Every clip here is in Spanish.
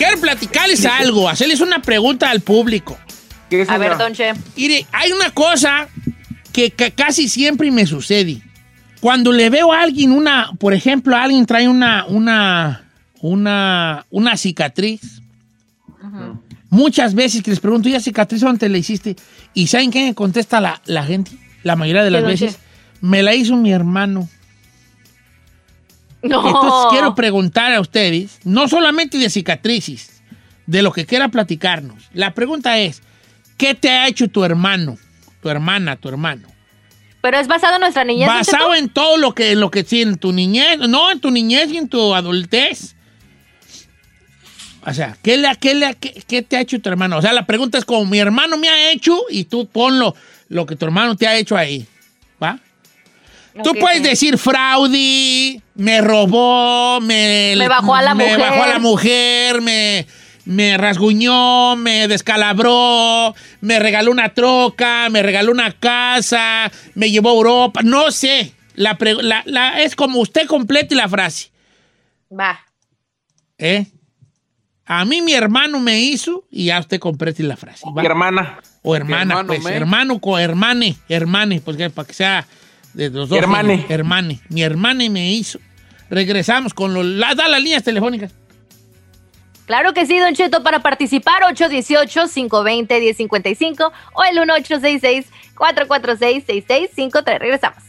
Quiero platicarles algo, hacerles una pregunta al público. A ver, Don Che. Mire, hay una cosa que, que casi siempre me sucede. Cuando le veo a alguien una, por ejemplo, alguien trae una, una, una, una cicatriz. Muchas veces que les pregunto, ¿y la cicatriz dónde la hiciste? ¿Y saben qué me contesta la, la gente? La mayoría de las ¿Qué, veces. Che? Me la hizo mi hermano. No. Entonces quiero preguntar a ustedes, no solamente de cicatrices, de lo que quiera platicarnos. La pregunta es, ¿qué te ha hecho tu hermano, tu hermana, tu hermano? Pero es basado en nuestra niñez. Basado en todo lo que, lo que sí, en tu niñez, no, en tu niñez y en tu adultez. O sea, ¿qué, le, qué, le, qué, qué te ha hecho tu hermano? O sea, la pregunta es como mi hermano me ha hecho y tú ponlo lo que tu hermano te ha hecho ahí. ¿Va? Tú puedes decir fraude, me robó, me, Me bajó a la me mujer. bajó a la mujer, me, me rasguñó, me descalabró, me regaló una troca, me regaló una casa, me llevó a Europa, no sé. La, pre- la- la- es como usted complete la frase. Va. ¿eh? A mí mi hermano me hizo y ya usted complete la frase. ¿va? Mi hermana. O hermana, hermano pues. me. Hermano con hermane, hermane, pues que- para que sea de los dos. Hermane. Hermane. Mi hermane me hizo. Regresamos con los. La, da las líneas telefónicas. Claro que sí, Don Cheto, para participar 818-520-1055 o el 1866-446-6653. Regresamos.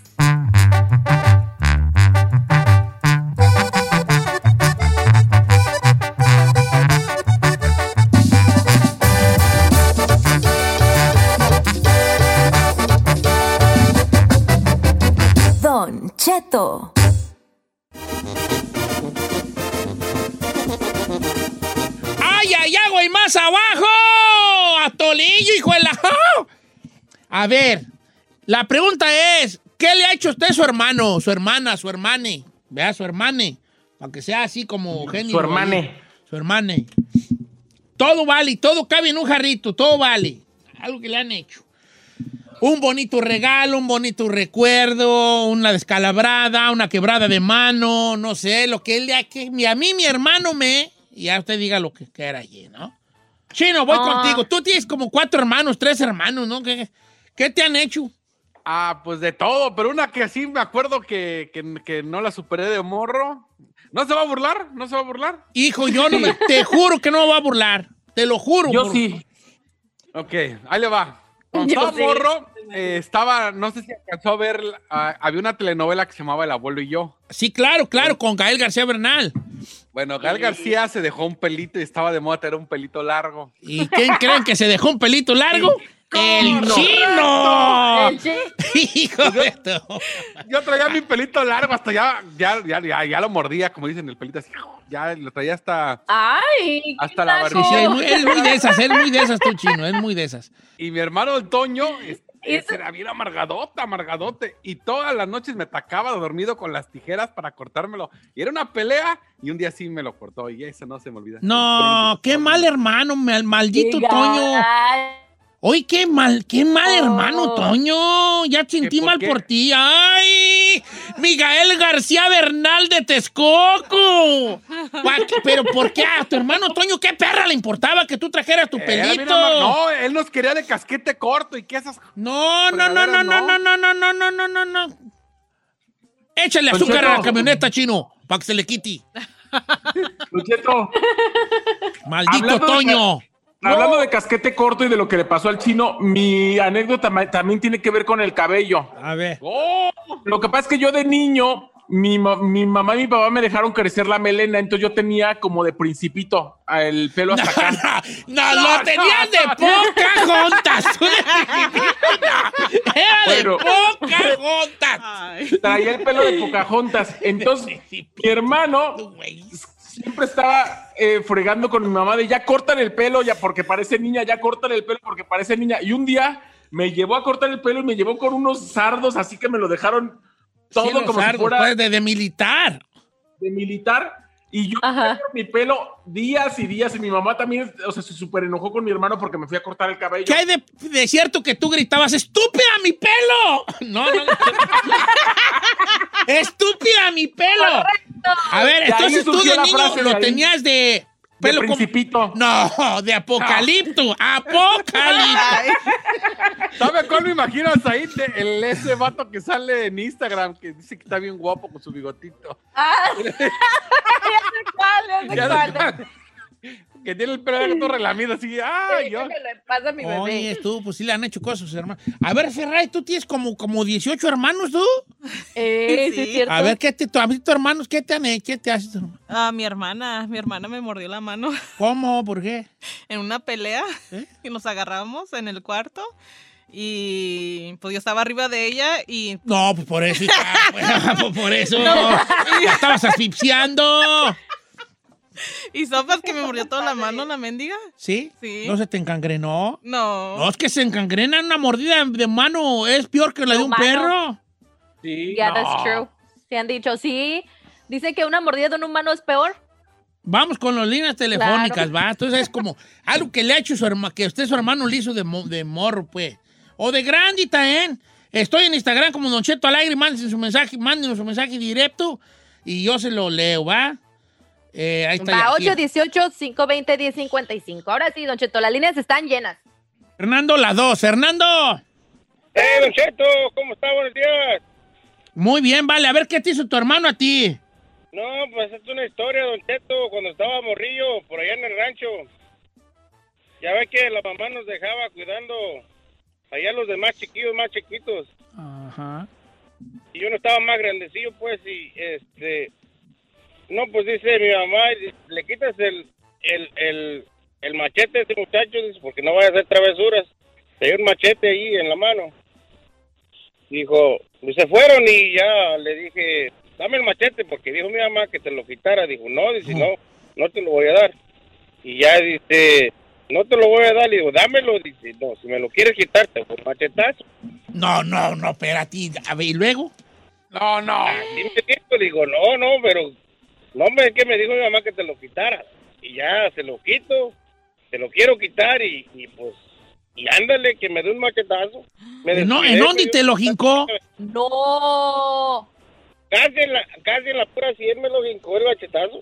Cheto. ¡Ay, ay, ay, güey! ¡Más abajo! ¡A Tolillo, hijo de la. A ver, la pregunta es: ¿qué le ha hecho usted a su hermano, su hermana, su hermane? Vea, su hermane. Para que sea así como genio. Su hermane. Su hermane. Todo vale, todo cabe en un jarrito, todo vale. Algo que le han hecho. Un bonito regalo, un bonito recuerdo, una descalabrada, una quebrada de mano, no sé, lo que él le ha... Que, a mí mi hermano me... Y ya usted diga lo que quiera allí, ¿no? Chino, voy Ah. contigo. Tú tienes como cuatro hermanos, tres hermanos, ¿no? ¿Qué, qué te han hecho? Ah, pues de todo, pero una que sí me acuerdo que, que- que no la superé de morro. ¿No se va a burlar? ¿No se va a burlar? Hijo, yo no me... Te juro que no me voy a burlar. Te lo juro. Yo burro. sí. Ok, ahí le va. Cuando Yo estaba sí. morro, eh, estaba, no sé si alcanzó a ver, había una telenovela que se llamaba El abuelo y yo. Sí, claro, claro, con Gael García Bernal. Bueno, Gal García se dejó un pelito y estaba de moda tener un pelito largo. ¿Y quién creen que se dejó un pelito largo? ¡El chino! El chi- Hijo de todo. Yo traía mi pelito largo hasta ya, ya, ya, ya, ya lo mordía, como dicen, el pelito así. Ya lo traía hasta... Ay, Hasta la barbilla. Sí, es muy, es muy de esas, es muy de esas tú, chino, es muy de esas. Y mi hermano el Toño es- Eso- era bien amargadota, amargadote. Y todas las noches me atacaba dormido con las tijeras para cortármelo. Y era una pelea y un día sí me lo cortó y eso no se me olvida. No, qué mal hermano, mal- maldito. Toño. Oye, qué mal, qué mal Oh. hermano, Toño. Ya sentí por mal qué? por ti. ¡Ay! Miguel García Bernal de Texcoco. Pero ¿por qué a tu hermano Toño qué perra le importaba que tú trajeras tu bien pelito? No, él nos quería de casquete corto y que esas. No, no, no, no, no, no, no, no, no, no, no, no, no. Échale Don azúcar a la camioneta, chino, para que se le quite. Maldito Hablando de Toño. Hablando de casquete corto y de lo que le pasó al chino, mi anécdota también tiene que ver con el cabello. A ver. ¡Oh! Lo que pasa es que yo de niño, mi, mi mamá y mi papá me dejaron crecer la melena, entonces yo tenía como de principito el pelo hasta acá. No, no, lo tenías de Pocahontas. Era de Bueno. Pocahontas. Traía el pelo de Pocahontas. Entonces, mi hermano siempre estaba eh, fregando con mi mamá de ya cortan el pelo, ya porque parece niña, ya cortan el pelo porque parece niña. Y un día me llevó a cortar el pelo y me llevó con unos sardos, así que me lo dejaron todo Sí, como sardos, si fuera pues, de, de militar. de militar. Y yo mi pelo días y días. Y mi mamá también, o sea, se súper enojó con mi hermano porque me fui a cortar el cabello. ¿Qué hay de, de cierto que tú gritabas, estúpida mi pelo? No, no, no. estúpida mi pelo. A ver, De entonces tú de niño lo ahí. tenías de de pelo como- principito. No, de apocalipto. Apocalipto. ¿Sabe cuál me imagino a Said? De- El, ese vato que sale en Instagram que dice que está bien guapo con su bigotito. Ah, ya sé cuál, ya sé Ya cuál. Que tiene el pelo todo relamido así. ¡Ay, yo! ¿Qué le pasa a mi bebé? Oye, tú, pues sí le han hecho cosas a sus hermanos. A ver, Ferrari, tú tienes como, como 18 hermanos, tú. Eh, sí, Sí. es cierto. A ver, ¿qué te, tu- a ver, tus hermanos, qué te han hecho? ¿Qué te haces? hermano? Ah, mi hermana, mi hermana me mordió la mano ¿Cómo? ¿Por qué? en una pelea ¿Eh? y nos agarramos en el cuarto y pues yo estaba arriba de ella y No, pues por eso, pues, por eso. La estabas asfixiando. y sopas que me mordió toda la mano la mendiga. ¿Sí? Sí. ¿No se te encangrenó? No. No, es que se encangrena una mordida de mano. Es peor que la de un Humano. perro. Sí. Yeah, No. that's true. Se han dicho, sí. Dice que una mordida de un humano es peor. Vamos con las líneas telefónicas, va. Entonces es como algo que le ha hecho su hermano, que usted su hermano le hizo de, mo- de morro, pues. O de grandita, ¿eh? Estoy en Instagram como Don Cheto Alegre, mándense su mensaje, mándenos su mensaje directo y yo se lo leo, ¿va? Eh, ahí está. Va, aquí. 818-520-1055. Ahora sí, Don Cheto, las líneas están llenas. Fernando, la dos. Fernando. ¡Eh, Don Cheto! ¿Cómo está? Buenos días. Muy bien, vale. A ver qué te hizo tu hermano a ti. No, pues es una historia, Don Cheto, cuando estaba morrillo, por allá en el rancho. Ya ve que la mamá nos dejaba cuidando allá los demás chiquillos, más chiquitos. Ajá. Y yo no estaba más grandecillo, pues, y este... No, pues dice mi mamá, le quitas el, el, el, el machete a este muchacho, dice, porque no vaya a hacer travesuras. Tenía un machete ahí en la mano. Dijo, y se fueron y ya le dije, dame el machete, porque dijo mi mamá que te lo quitara. Dijo, no, dice, no, no te lo voy a dar. Y ya dice, no te lo voy a dar. Le digo, dámelo. Dice, no, si me lo quieres quitar, te voy a machetazo. No, no, no, espérate. A ver, ¿y luego? No, no. Así me dijo, digo, no, no, pero no me que me dijo mi mamá que te lo quitara. Y ya se lo quito, te lo quiero quitar y, y pues, y ándale, que me dé un machetazo. Me ¿En, no- ¿en dónde te lo jincó? No. Casi en la, casi en la pura 100 me lo hincó el machetazo.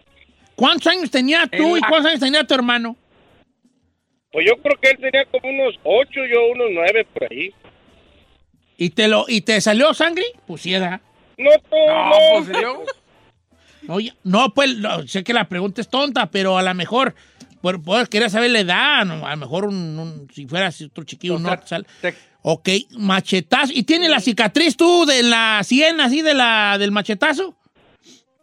¿Cuántos años tenía tú En y la- cuántos años tenía tu hermano? Pues yo creo que él tenía como unos 8, yo unos 9 por ahí. ¿Y te, lo, y te salió sangre? Pues sí, ¿verdad? No, todo, No, no. pues. Oye, no, pues no, sé que la pregunta es tonta, pero a lo mejor, por, por- quería saber la edad, no, a lo mejor un, un- si fueras otro chiquillo, O no sea, te- Ok, machetazo. ¿Y tiene la cicatriz tú de la sien así de la, del machetazo?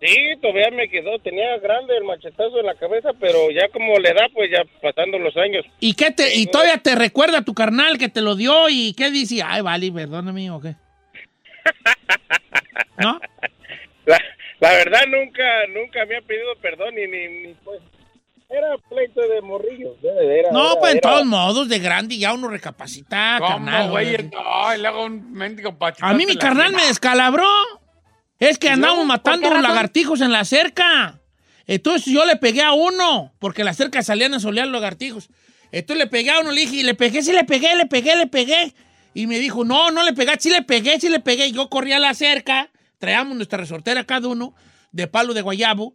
Sí, todavía me quedó, tenía grande el machetazo en la cabeza, pero ya como le da, pues ya pasando los años. ¿Y qué te, y todavía te recuerda tu carnal que te lo dio y qué dice? Ay, vale, perdóname, ¿o qué? ¿No? La, la verdad nunca, nunca me ha pedido perdón ni, ni, ni, pues era pleito de morrillo. Era, No, era- pues en era- todos modos, de grande ya uno recapacita, ¿Cómo, carnal. güey? ¿no? Y luego un mendigo A mí mi carnal me descalabró. Es que andamos matando ¿Por qué razón? lagartijos en la cerca. Entonces yo le pegué a uno, porque en la cerca salían a solear los lagartijos. Entonces le pegué a uno, le dije, y le pegué, sí le pegué, le pegué, le pegué. Y me dijo, no, no le pegué, sí le pegué, sí le pegué. Y yo corrí a la cerca, traíamos nuestra resortera cada uno, de palo de guayabo.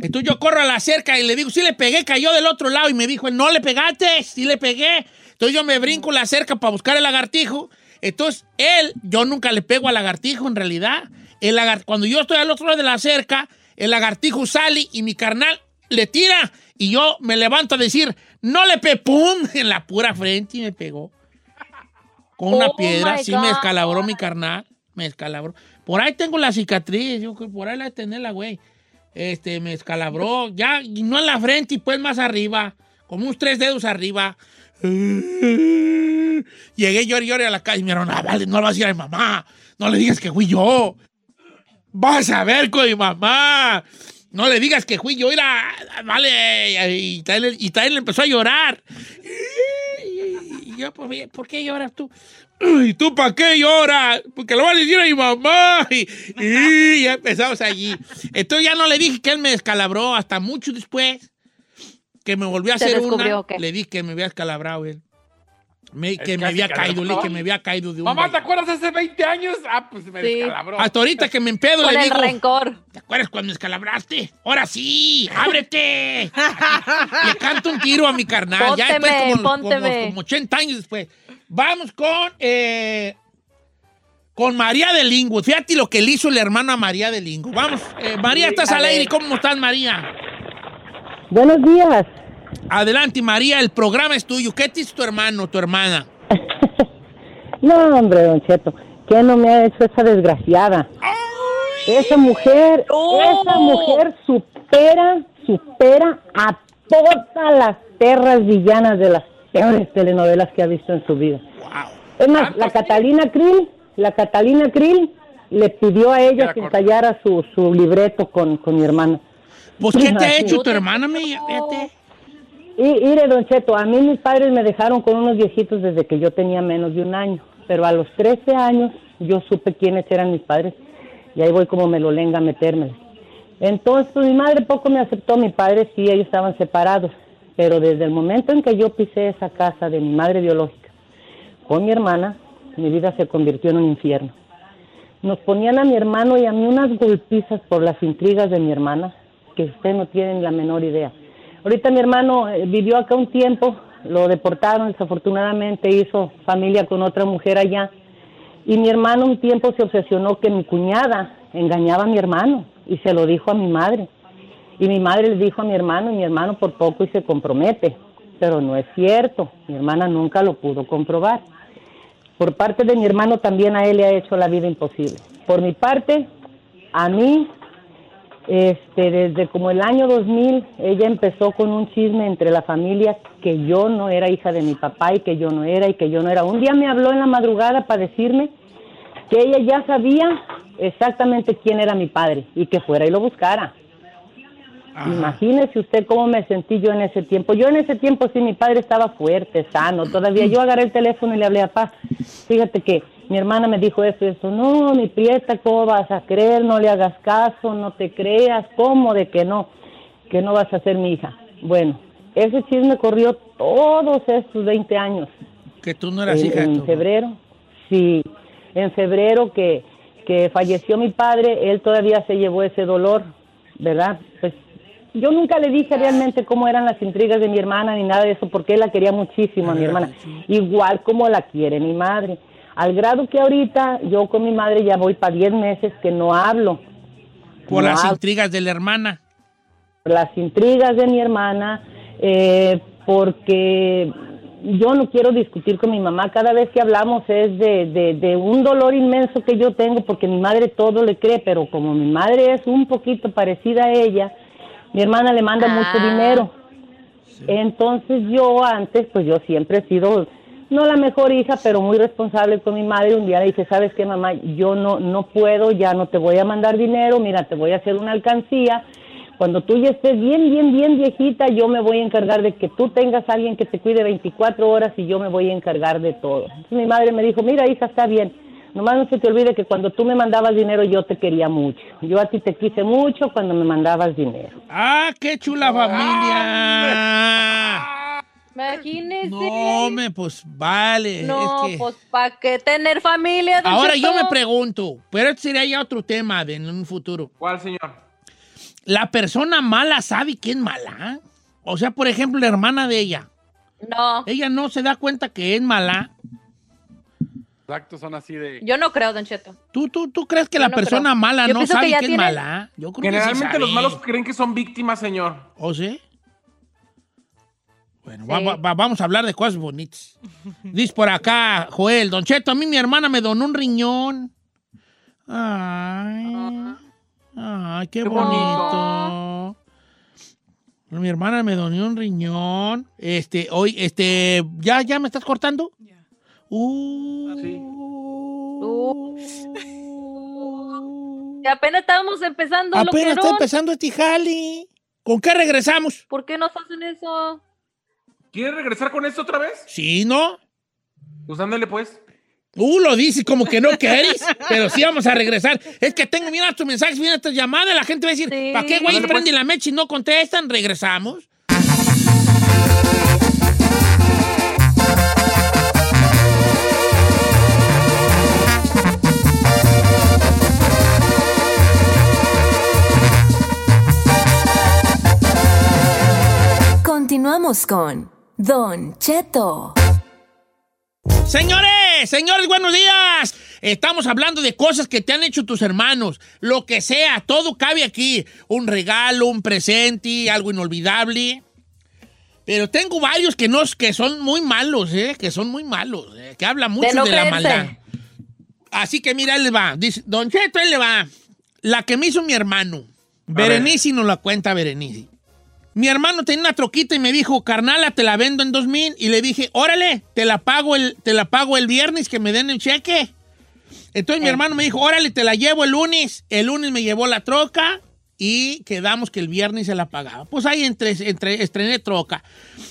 Entonces yo corro a la cerca y le digo, sí le pegué, cayó del otro lado. Y me dijo, no le pegaste, sí le pegué. Entonces yo me brinco la cerca para buscar el lagartijo. Entonces él, yo nunca le pego al lagartijo en realidad. el lagar- cuando yo estoy al otro lado de la cerca, el lagartijo sale y mi carnal le tira y yo me levanto a decir, no le pe pum en la pura frente y me pegó. Con una Oh, piedra, my sí me escalabró mi carnal, me escalabró. Por ahí tengo la cicatriz, yo creo que por ahí la tenerla, güey. Este, me escalabró, ya, y no en la frente y pues más arriba, como unos tres dedos arriba. Llegué y lloré a la calle y me dijeron, ah, vale, no lo vas a decir a mi mamá, no le digas que fui yo. Vas a ver con mi mamá. No le digas que fui yo, era, vale. Y Tyler, y empezó a llorar. Y yo, pues, ¿por qué lloras tú? ¿Y tú para qué lloras? Porque lo vas a decir a mi mamá. Y, y ya empezamos allí. Entonces ya no le dije que él me descalabró hasta mucho después. Que me volvió a ¿Te hacer una. Le dije que me había descalabrado él. Me- que me había caído, le dije que me había caído de un. Mamá, ¿te acuerdas hace 20 años? Ah, pues me Sí. descalabró. Hasta ahorita que me empedo Con le el digo. rencor. ¿Te acuerdas cuando me descalabraste? Ahora sí, ábrete. Le canto un tiro a mi carnal. ya después, Pónteme, como, como, pónteme. como 80 años después. Vamos con, eh, con María de Lingo. Fíjate lo que le hizo el hermano a María de Lingo. Vamos, eh, María, estás al aire. ¿Cómo estás, María? Buenos días. Adelante, María, el programa es tuyo. ¿Qué te hizo tu hermano, tu hermana? No, hombre, don Cheto, ¿qué no me ha hecho esa desgraciada? Esa mujer, ¡Oh! esa mujer supera, supera a todas las perras villanas de las peores telenovelas que ha visto en su vida. Es más, la Catalina Krill, la Catalina Krill le pidió a ella que ensayara su, su libreto con, con mi hermana. Pues, ¿qué te ha hecho tu hermana? Fíjate. Y mire, Don Cheto, a mí mis padres me dejaron con unos viejitos desde que yo tenía menos de un año, pero a los 13 años yo supe quiénes eran mis padres y ahí voy como me lo lenga a metérmela. Entonces, pues, mi madre poco me aceptó, mi padre sí, ellos estaban separados, pero desde el momento en que yo pisé esa casa de mi madre biológica con mi hermana, mi vida se convirtió en un infierno. Nos ponían a mi hermano y a mí unas golpizas por las intrigas de mi hermana que usted no tiene la menor idea. Ahorita mi hermano eh, vivió acá un tiempo, lo deportaron, desafortunadamente hizo familia con otra mujer allá. Y mi hermano un tiempo se obsesionó que mi cuñada engañaba a mi hermano y se lo dijo a mi madre. Y mi madre le dijo a mi hermano y mi hermano por poco y se compromete. Pero no es cierto, mi hermana nunca lo pudo comprobar. Por parte de mi hermano también a él le ha hecho la vida imposible. Por mi parte, a mí este, desde como el año 2000, ella empezó con un chisme entre la familia que yo no era hija de mi papá y que yo no era y que yo no era. Un día me habló en la madrugada para decirme que ella ya sabía exactamente quién era mi padre y que fuera y lo buscara. Imagínese usted cómo me sentí yo en ese tiempo. Yo en ese tiempo sí, mi padre estaba fuerte, sano, todavía. Yo agarré el teléfono y le hablé a papá. Fíjate que mi hermana me dijo esto y esto. No, mi prieta, ¿cómo vas a creer? No le hagas caso, no te creas. ¿Cómo de que no? Que no vas a ser mi hija. Bueno, ese chisme corrió todos estos 20 años. Que tú no eras En, hija en febrero, sí, en febrero que, que falleció mi padre, él todavía se llevó ese dolor, ¿verdad? Pues yo nunca le dije realmente cómo eran las intrigas de mi hermana ni nada de eso, porque él la quería muchísimo a mi hermana, igual como la quiere mi madre. Al grado que ahorita yo con mi madre ya voy para 10 meses que no hablo. Por No las hablo intrigas de la hermana. las intrigas de mi hermana, eh, porque yo no quiero discutir con mi mamá. Cada vez que hablamos es de, de, de un dolor inmenso que yo tengo, porque mi madre todo le cree, pero como mi madre es un poquito parecida a ella, mi hermana le manda mucho Ah. dinero. Entonces yo antes, pues yo siempre he sido, no la mejor hija, pero muy responsable con mi madre. Un día le dije, ¿sabes qué, mamá? Yo no, no puedo, ya no te voy a mandar dinero, mira, te voy a hacer una alcancía. Cuando tú ya estés bien, bien, bien viejita, yo me voy a encargar de que tú tengas a alguien que te cuide 24 horas y yo me voy a encargar de todo. Entonces mi madre me dijo, mira, hija, está bien. Nomás no se te olvide que cuando tú me mandabas dinero yo te quería mucho. Yo a ti te quise mucho cuando me mandabas dinero. ¡Ah, qué chula familia! Imagínese. No, me, pues vale. No, es que... pues ¿para qué tener familia? Ahora yo me pregunto, pero este sería ya otro tema de, en un futuro. ¿Cuál, señor? ¿La persona mala sabe quién es mala? O sea, por ejemplo, la hermana de ella. No. Ella no se da cuenta que es mala. Exacto, son así de. Yo no creo, Don Cheto. ¿Tú, tú, tú crees que Yo la no persona creo. mala Yo no que sabe que es tiene- mala? Yo creo que sí Generalmente los malos creen que son víctimas, señor. ¿O sí? Bueno, va- va- va- vamos a hablar de cosas bonitas. Dice por acá, Joel, Don Cheto, a mí mi hermana me donó un riñón. Ay, ay, qué Qué bonito. Mi hermana me donó un riñón. Este, hoy, este, ¿ya, ya me estás cortando? Ya. Uh. Sí. Y apenas estábamos empezando, Apenas está empezando este jali. ¿Con qué regresamos? ¿Por qué nos hacen eso? ¿Quieres regresar con esto otra vez? Sí, ¿no? Pues ándale, pues. Uh, lo dices como que no querés, pero sí vamos a regresar. Es que tengo, mira tus mensajes, mira estas llamadas, la gente va a decir, Sí. ¿para qué, güey, pues. la mecha y no contestan? Regresamos. Continuamos con Don Cheto. Señores, señores, buenos días. Estamos hablando de cosas que te han hecho tus hermanos. Lo que sea, todo cabe aquí. Un regalo, un presente, algo inolvidable. Pero tengo varios que, no, que son muy malos, ¿eh? Que son muy malos, ¿eh? Que hablan mucho de, no la maldad. Así que mira, él le va. Dice, Don Cheto, él le va. La que me hizo mi hermano. Berenice nos la cuenta Berenice. Mi hermano tenía una troquita y me dijo, carnala, te la vendo en 2000. Y le dije, órale, te la pago el, te la pago el viernes que me den el cheque. Entonces mi hermano me dijo, órale, te la llevo el lunes. El lunes me llevó la troca y quedamos que el viernes se la pagaba. Pues ahí entre, entre, estrené troca.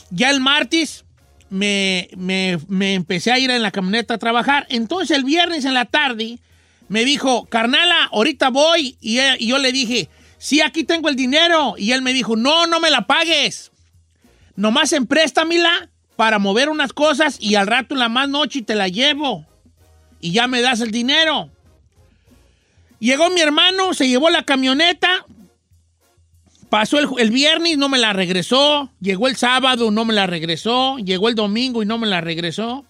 Ya el martes me, me- me empecé a ir en la camioneta a trabajar. Entonces el viernes en la tarde me dijo, carnala, ahorita voy. Y, yo le dije, sí, aquí tengo el dinero. Y él me dijo, no, no me la pagues. Nomás empréstamela para mover unas cosas y al rato en la más noche te la llevo. Y ya me das el dinero. Llegó mi hermano, se llevó la camioneta. Pasó el, el viernes, no me la regresó. Llegó el sábado, no me la regresó. Llegó el domingo y no me la regresó.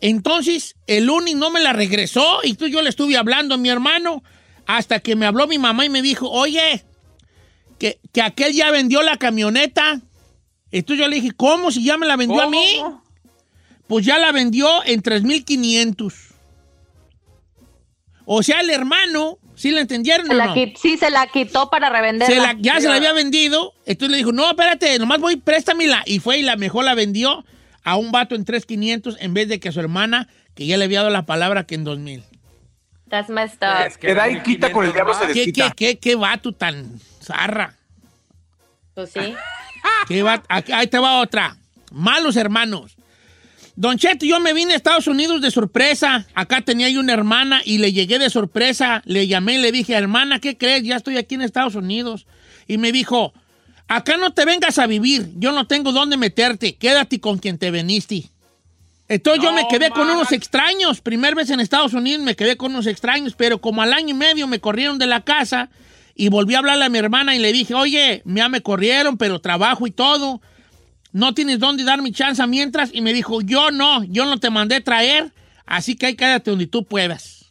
Entonces, el lunes no me la regresó y tú yo le estuve hablando a mi hermano hasta que me habló mi mamá y me dijo, oye, que, que aquel ya vendió la camioneta. Entonces yo le dije, ¿cómo? Si ya me la vendió a mí. Pues ya la vendió en 3,500. O sea, el hermano, ¿sí le entendieron Se o la no? sí, se la quitó para revenderla. Se la- ya se la había vendido. Entonces le dijo, no, espérate, nomás voy, préstamela. Y fue y la mejor la vendió a un vato en 3,500 en vez de que a su hermana, que ya le había dado la palabra que en 2,000. That's messed up. Es Que da y quita con el diablo se ¿Qué, qué, qué, qué vato tan zarra? Pues sí. ¿Qué va- aquí- Ahí te va otra. Malos hermanos. Don Cheto, yo me vine a Estados Unidos de sorpresa. Acá tenía yo una hermana y le llegué de sorpresa. Le llamé y le dije, hermana, ¿qué crees? Ya estoy aquí en Estados Unidos. Y me dijo, acá no te vengas a vivir. Yo no tengo dónde meterte. Quédate con quien te veniste. Entonces yo me quedé con unos extraños. Primer vez en Estados Unidos me quedé con unos extraños, pero como al año y medio me corrieron de la casa y volví a hablarle a mi hermana y le dije, oye, ya me corrieron, pero trabajo y todo. No tienes dónde dar mi chance mientras. Y me dijo, yo no, yo no te mandé traer, así que ahí quédate donde tú puedas.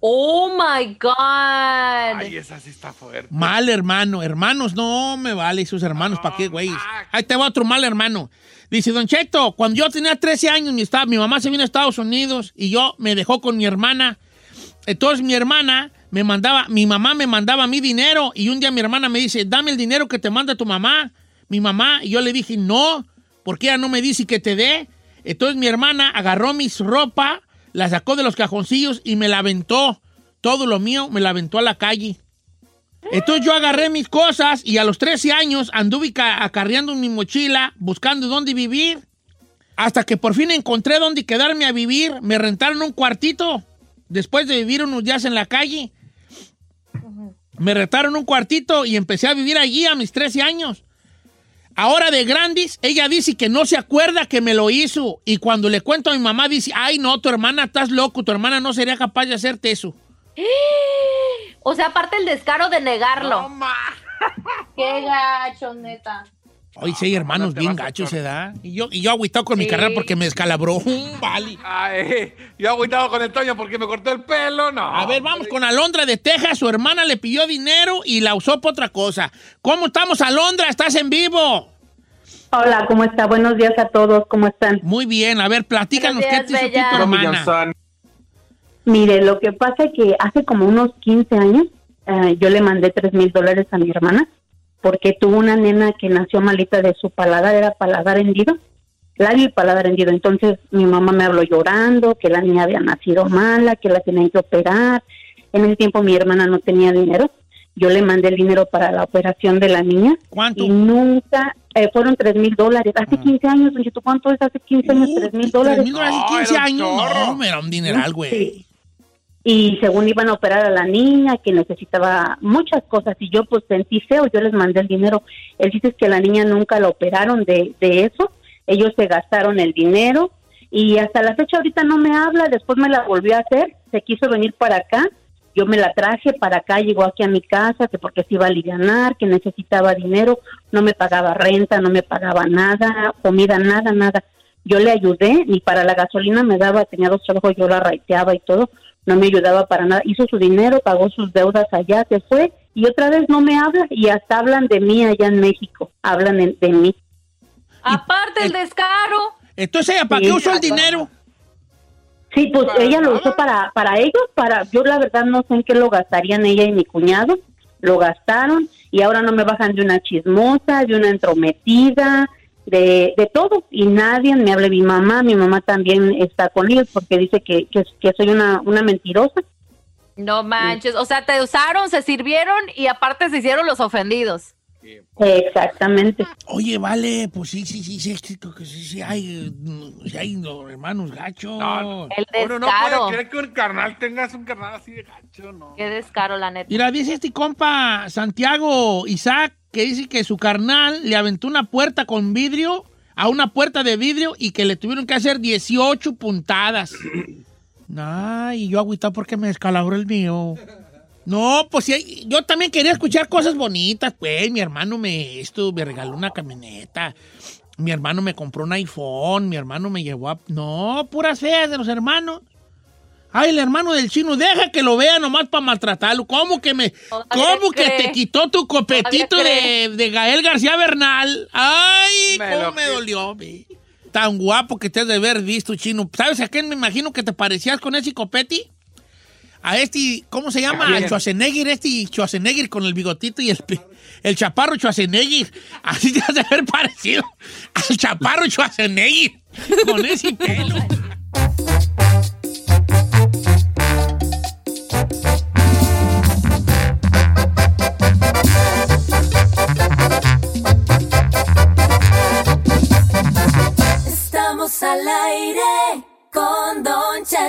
Oh my God. Ay, esa sí está fuerte. Mal hermano, hermanos, no me vale sus hermanos, ¿para qué, güey? Ahí te va otro mal hermano. Dice, Don Cheto, cuando yo tenía 13 años, mi, esta- mi mamá se vino a Estados Unidos y yo me dejó con mi hermana. Entonces mi hermana me mandaba, mi mamá me mandaba mi dinero y un día mi hermana me dice, dame el dinero que te manda tu mamá, mi mamá. Y yo le dije, no, porque ella no me dice que te dé. Entonces mi hermana agarró mis ropa, la sacó de los cajoncillos y me la aventó. Todo lo mío me la aventó a la calle. Entonces yo agarré mis cosas y a los 13 años anduve ca- acarreando mi mochila, buscando dónde vivir. Hasta que por fin encontré dónde quedarme a vivir. Me rentaron un cuartito después de vivir unos días en la calle. Me rentaron un cuartito y empecé a vivir allí a mis 13 años. Ahora de grandes, ella dice que no se acuerda que me lo hizo. Y cuando le cuento a mi mamá, dice, ay no, tu hermana estás loco, tu hermana no sería capaz de hacerte eso. O sea, aparte el descaro de negarlo. No. Qué gacho, neta. Hoy sí hay hermanos bien gachos, se da. Y yo, y yo agüitado con mi carnal porque me descalabró. Mm, vale. Ay, yo agüitado con el Toño porque me cortó el pelo, no. A ver, vamos con Alondra de Texas. Su hermana le pidió dinero y la usó para otra cosa. ¿Cómo estamos, Alondra? ¿Estás en vivo? Hola, ¿cómo está? Buenos días a todos, ¿cómo están? Muy bien. A ver, platícanos qué te hizo tu hermana. Mire, lo que pasa es que hace como unos 15 años eh, yo le mandé 3 mil dólares a mi hermana porque tuvo una nena que nació malita de su paladar, era paladar hendido, labio y paladar hendido. Entonces mi mamá me habló llorando que la niña había nacido mala, que la tenían que operar. En ese tiempo mi hermana no tenía dinero. Yo le mandé el dinero para la operación de la niña ¿Cuánto? y nunca, eh, fueron 3 mil dólares. Hace Ah. 15 años, don Cheto, ¿cuánto es hace 15 años? 3 mil dólares. mil dólares No, y 15 era un años. chorro. No, me era un dineral, güey. Sí. Y según iban a operar a la niña que necesitaba muchas cosas y yo pues sentí feo, yo les mandé el dinero. Chiste es que la niña nunca la operaron de, de eso, ellos se gastaron el dinero y hasta la fecha ahorita no me habla, después me la volvió a hacer, se quiso venir para acá, yo me la traje para acá, llegó aquí a mi casa, que porque se iba a alivianar, que necesitaba dinero, no me pagaba renta, no me pagaba nada, comida, nada, nada. Yo le ayudé, ni para la gasolina me daba, tenía dos trabajos, yo la raiteaba y todo, no me ayudaba para nada. Hizo su dinero, pagó sus deudas allá, se fue y otra vez no me habla y hasta hablan de mí allá en México, hablan en- de mí. Aparte el descaro. Entonces, ¿ella para Sí, qué usó el dinero? Sí, pues ¿Para ella lo usó para, para ellos, para, yo la verdad no sé en qué lo gastarían ella y mi cuñado, lo gastaron y ahora no me bajan de una chismosa, de una entrometida, de, de todo y nadie me habla mi mamá, mi mamá también está con ellos porque dice que, que, que soy una, una mentirosa. No manches. O sea, te usaron, se sirvieron y aparte se hicieron los ofendidos. Exactamente. Oye, vale, pues sí, sí, sí, sí, que sí, sí hay, mm, sí hay no, hermanos gachos. No, El Uno no descaro. puede creer que un carnal tengas un carnal así de gacho, ¿no? Qué descaro, la neta. Mira, dice este compa Santiago Isaac que dice que su carnal le aventó una puerta con vidrio a una puerta de vidrio y que le tuvieron que hacer 18 puntadas. Ay, yo agüitado porque me descalabró el mío. No, pues yo también quería escuchar cosas bonitas, pues. Mi hermano me esto, me regaló una camioneta. Mi hermano me compró un iPhone. Mi hermano me llevó a. No, puras feas de los hermanos. Ay, el hermano del chino, deja que lo vea nomás para maltratarlo. ¿Cómo que me. Todavía ¿Cómo que te quitó tu copetito de, Gael García Bernal? Ay, Me cómo me dolió, ve. Tan guapo que te has de haber visto, chino. ¿Sabes a quién me imagino que te parecías con ese copeti? A este, ¿cómo se llama? ¿A quién? Al Schwarzenegger, este Schwarzenegger con el bigotito y el, el chaparro Schwarzenegger. Así te has de haber parecido al chaparro Schwarzenegger con ese pelo.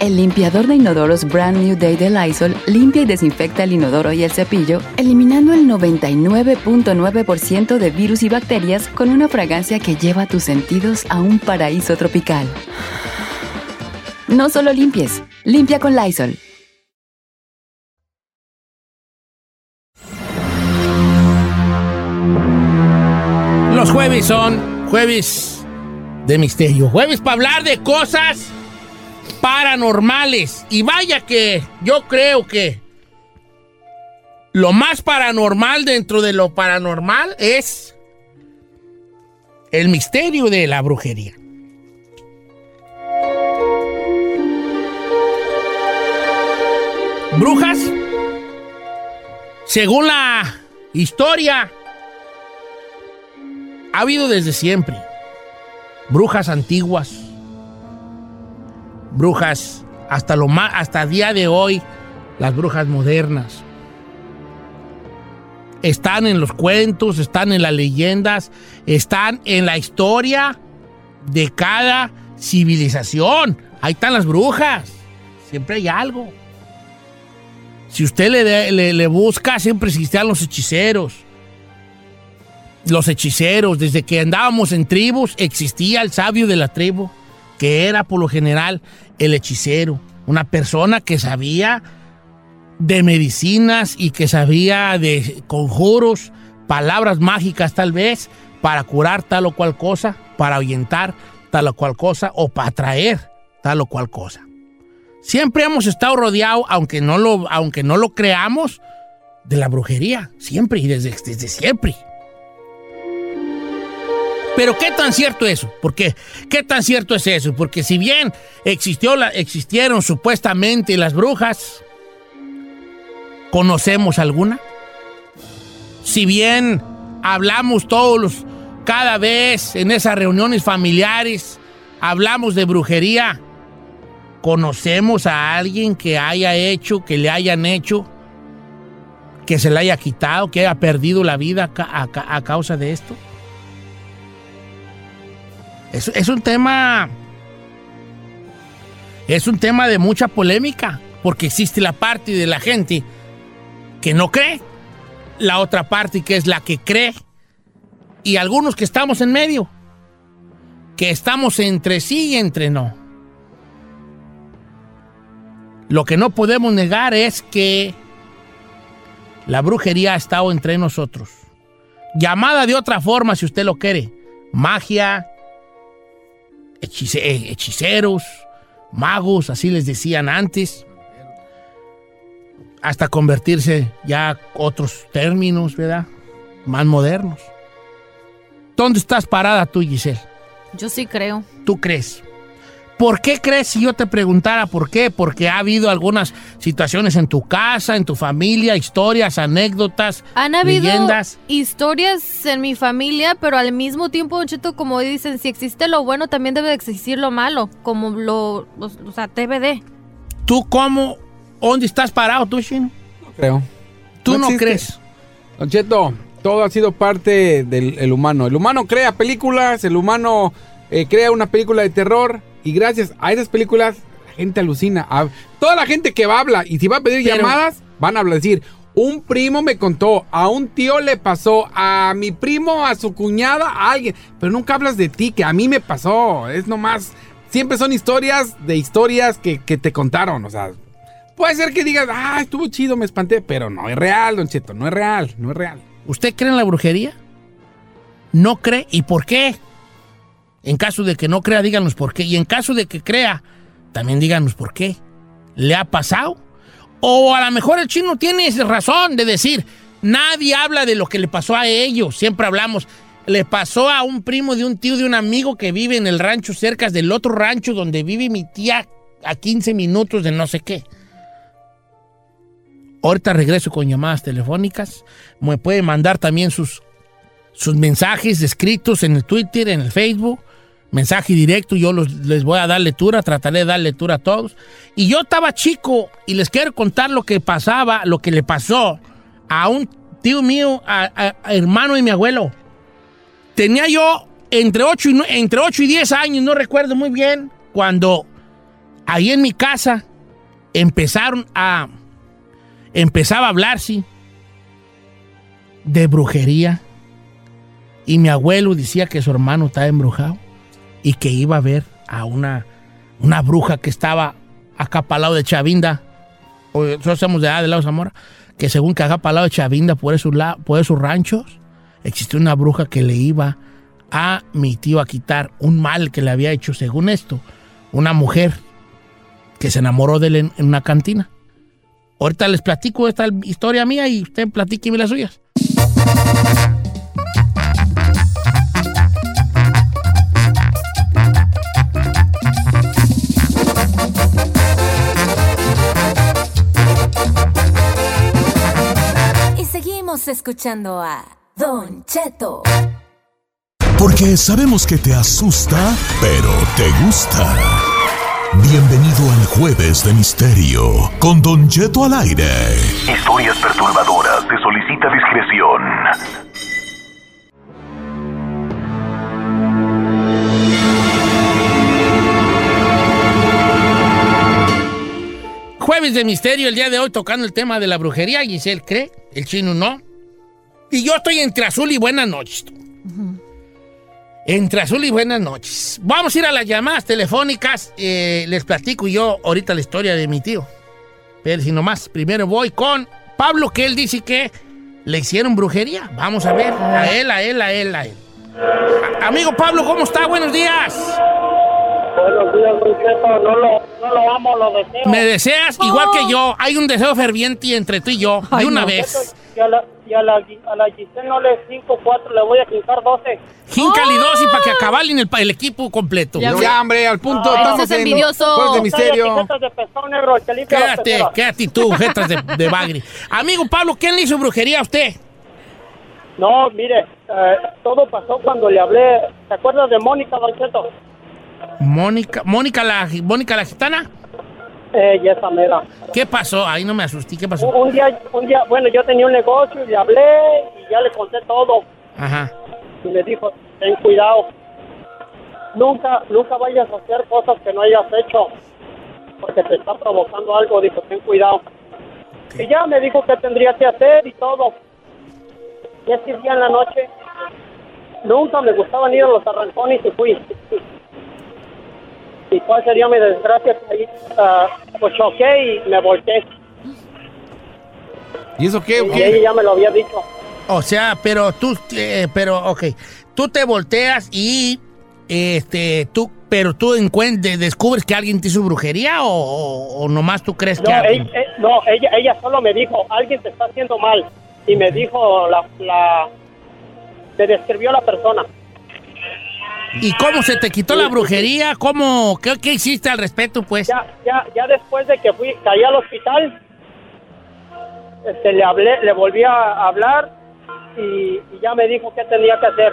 El limpiador de inodoros Brand New Day de Lysol limpia y desinfecta el inodoro y el cepillo, eliminando el 99.9% de virus y bacterias con una fragancia que lleva tus sentidos a un paraíso tropical. No solo limpies, limpia con Lysol. Los jueves son jueves de misterio. Jueves para hablar de cosas paranormales. Y vaya que yo creo que lo más paranormal dentro de lo paranormal es el misterio de la brujería. Brujas, según la historia, ha habido desde siempre. Brujas antiguas, brujas hasta lo más, hasta día de hoy, las brujas modernas. Están en los cuentos, están en las leyendas, están en la historia de cada civilización. Ahí están las brujas. Siempre hay algo. Si usted le, le busca, siempre existían los hechiceros los hechiceros, desde que andábamos en tribus, existía el sabio de la tribu, que era por lo general el hechicero, una persona que sabía de medicinas y que sabía de conjuros, palabras mágicas tal vez, para curar tal o cual cosa, para ahuyentar tal o cual cosa o para atraer tal o cual cosa. Siempre hemos estado rodeados, aunque no lo, aunque no lo creamos, de la brujería, siempre y desde, desde siempre. Pero ¿qué tan cierto es eso? ¿Por qué? ¿Qué tan cierto es eso? Porque si bien existió la, existieron supuestamente las brujas, ¿conocemos alguna? Si bien hablamos todos los, cada vez en esas reuniones familiares, hablamos de brujería, ¿conocemos a alguien que haya hecho, que le hayan hecho, que se le haya quitado, que haya perdido la vida a causa de esto? Es, un tema. Es un tema de mucha polémica, porque existe la parte de la gente que no cree, la otra parte que es la que cree, y algunos que estamos en medio, que estamos entre sí y entre no. Lo que no podemos negar es que la brujería ha estado entre nosotros. Llamada de otra forma, si usted lo quiere. Magia, hechice hechiceros, magos, así les decían antes, hasta convertirse ya otros términos, ¿verdad? Más modernos. ¿Dónde estás parada tú, Giselle? Yo sí creo. ¿Tú crees? ¿Por qué crees si yo te preguntara por qué? Porque ha habido algunas situaciones en tu casa, en tu familia, historias, anécdotas, Han habido leyendas. historias en mi familia, pero al mismo tiempo, Don Cheto, como dicen, si existe lo bueno, también debe de existir lo malo, como lo, o, o sea, de. ¿Tú cómo? ¿Dónde estás parado, tú, Shin? Creo. ¿Tú no, crees? Don Cheto, todo ha sido parte del el humano. El humano crea películas, el humano eh, crea una película de terror y gracias a esas películas la gente alucina. A- toda la gente que va a hablar y si va a pedir Pero- llamadas, van a hablar, decir, un primo me contó, a un tío le pasó, a mi primo, a su cuñada, a alguien. Pero nunca hablas de ti, que a mí me pasó. Es nomás, siempre son historias de historias que, que te contaron. O sea, puede ser que digas, ah, estuvo chido, me espanté, pero no es real, don Cheto, no es real, no es real. ¿Usted cree en la brujería? ¿No cree? ¿Y por qué? En caso de que no crea, díganos por qué. Y en caso de que crea, también díganos por qué. ¿Le ha pasado? O a lo mejor el chino tiene razón de decir, nadie habla de lo que le pasó a ellos. Siempre hablamos, le pasó a un primo de un tío de un amigo que vive en el rancho cerca del otro rancho donde vive mi tía a 15 minutos de no sé qué. Ahorita regreso con llamadas telefónicas. Me puede mandar también sus, sus mensajes escritos en el Twitter, en el Facebook. Mensaje directo, yo los- les voy a dar lectura, trataré de dar lectura a todos. Y yo estaba chico y les quiero contar lo que pasaba, lo que le pasó a un tío mío, a, a- hermano de mi abuelo. Tenía yo entre 8 y, entre 8 y 10 años, no recuerdo muy bien, cuando ahí en mi casa empezaron a... Empezaba a hablar, sí, de brujería. Y mi abuelo decía que su hermano estaba embrujado y que iba a ver a una, una bruja que estaba acá para el lado de Chavinda. O, nosotros somos de allá, del lado Zamora. Que según que acá para el lado de Chavinda, por esos, por esos ranchos, existía una bruja que le iba a mi tío a quitar un mal que le había hecho, según esto, una mujer que se enamoró de él en, en una cantina. Ahorita les platico esta historia mía y usted platíqueme las suyas. Escuchando a Don Cheto. Porque sabemos que te asusta, pero te gusta. Bienvenido al Jueves de Misterio con Don Cheto al aire. Historias perturbadoras. Se solicita discreción. Jueves de misterio el día de hoy tocando el tema de la brujería. Giselle cree, el chino no. Y yo estoy entre azul y buenas noches. Entre azul y buenas noches. Vamos a ir a las llamadas telefónicas. Eh, les platico yo ahorita la historia de mi tío. Pero si nomás, primero voy con Pablo, que él dice que le hicieron brujería. Vamos a ver. A él, a él, a él, a él. Amigo Pablo, ¿cómo está? Buenos días. Buenos días, Don. No lo, no lo amo, lo deseo. Me deseas igual que yo. Hay un deseo ferviente entre tú y yo. De una vez. Y a la, y a la, a la Giselle no le 5, 4, le voy a quitar 12. Híncale dos y para que acabalen el, el equipo completo. Ya, ya, hombre, al punto. Ah, estamos es en envidioso. De misterio. De Quédate, quédate tú, jetas de, de bagri. Amigo Pablo, ¿quién le hizo brujería a usted? No, mire, eh, todo pasó cuando le hablé. ¿Te acuerdas de Mónica, Don Cheto? Mónica, Mónica la, Mónica la gitana. Eh, y esa mera. ¿Qué pasó? Ahí no me asusté. ¿Qué pasó? Un, un día, un día, bueno, yo tenía un negocio y le hablé y ya le conté todo. Ajá. y me dijo, ten cuidado. Nunca, nunca vayas a hacer cosas que no hayas hecho, porque te está provocando algo. Dijo, ten cuidado. Y ya me dijo qué tendría que hacer y todo. Y ese día en la noche, nunca me gustaban ir a los arrancones y fui. ¿Y cuál sería mi desgracia? Ahí, ah, pues choqué y me volteé. ¿Y eso qué? o Y ella ya me lo había dicho. O sea, pero tú, eh, pero, ok. Tú te volteas y, este, tú, pero tú encuentres, descubres que alguien te hizo brujería o, o- o nomás tú crees que No, alguien. ella, eh, no ella, ella solo me dijo, alguien te está haciendo mal. Y me dijo, la, la, me describió la persona. ¿Y cómo se te quitó la brujería? ¿Cómo? ¿Qué, qué hiciste al respecto, pues? Ya, ya, ya después de que fui, caí al hospital, este, le hablé, le volví a hablar y, y ya me dijo qué tenía que hacer.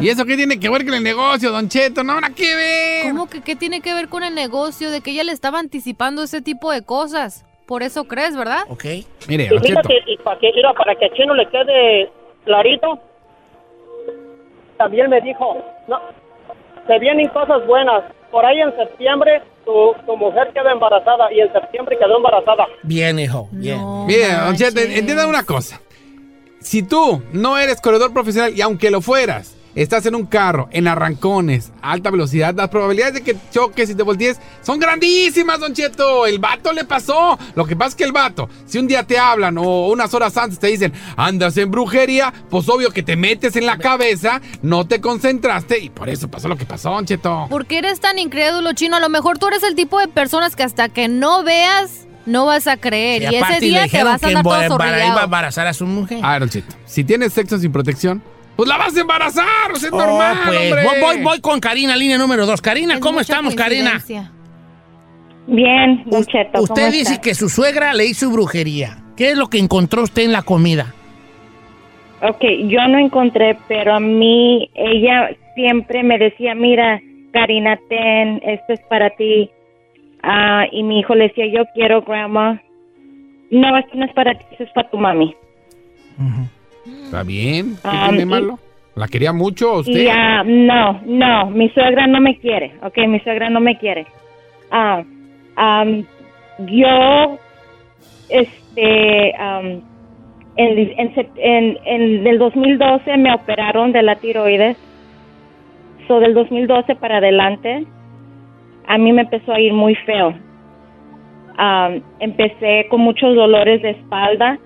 ¿Y eso qué tiene que ver con el negocio, Don Cheto? No, nada que ver. ¿Cómo que qué tiene que ver con el negocio? De que ella le estaba anticipando ese tipo de cosas. Por eso crees, ¿verdad? Ok. Mire, Y fíjate, para que, mira, para que a Chino le quede clarito, también me dijo, no, se vienen cosas buenas. Por ahí en septiembre tu, tu mujer queda embarazada y en septiembre quedó embarazada. Bien, hijo, bien. Don Cheto, entienda una cosa. Si tú no eres corredor profesional y aunque lo fueras, estás en un carro, en arrancones, a alta velocidad, las probabilidades de que choques y te voltees son grandísimas, Don Cheto. El vato le pasó. Lo que pasa es que el vato, si un día te hablan o unas horas antes te dicen, andas en brujería, pues obvio que te metes en la cabeza, no te concentraste y por eso pasó lo que pasó, Don Cheto. ¿Por qué eres tan incrédulo, chino? A lo mejor tú eres el tipo de personas que hasta que no veas No vas a creer. Y, ese aparte le día te vas a que andar todo a embarazar a su mujer. A ver, Don Cheto, si tienes sexo sin protección, pues la vas a embarazar, o sea, es Oh, normal, pues, hombre. voy, voy, voy con Karina, línea número dos. Karina, ¿cómo estamos, Karina? Bien, Don Cheto, ¿cómo Usted dice está? que su suegra le hizo brujería. ¿Qué es lo que encontró usted en la comida? Ok, yo no encontré, pero a mí ella siempre me decía, mira, Karina, ten, esto es para ti. Ah, y mi hijo le decía, yo quiero, grandma. No, esto no es para ti, esto es para tu mami. Está bien, ¿qué Ah, tiene y- malo? ¿La quería mucho a usted? Y no, no, mi suegra no me quiere, ok, mi suegra no me quiere. Ah, am, yo, este, am, en, en, en, en el 2012 me operaron de la tiroides. So, del 2012 para adelante, a mí me empezó a ir muy feo. Empecé con muchos dolores de espalda,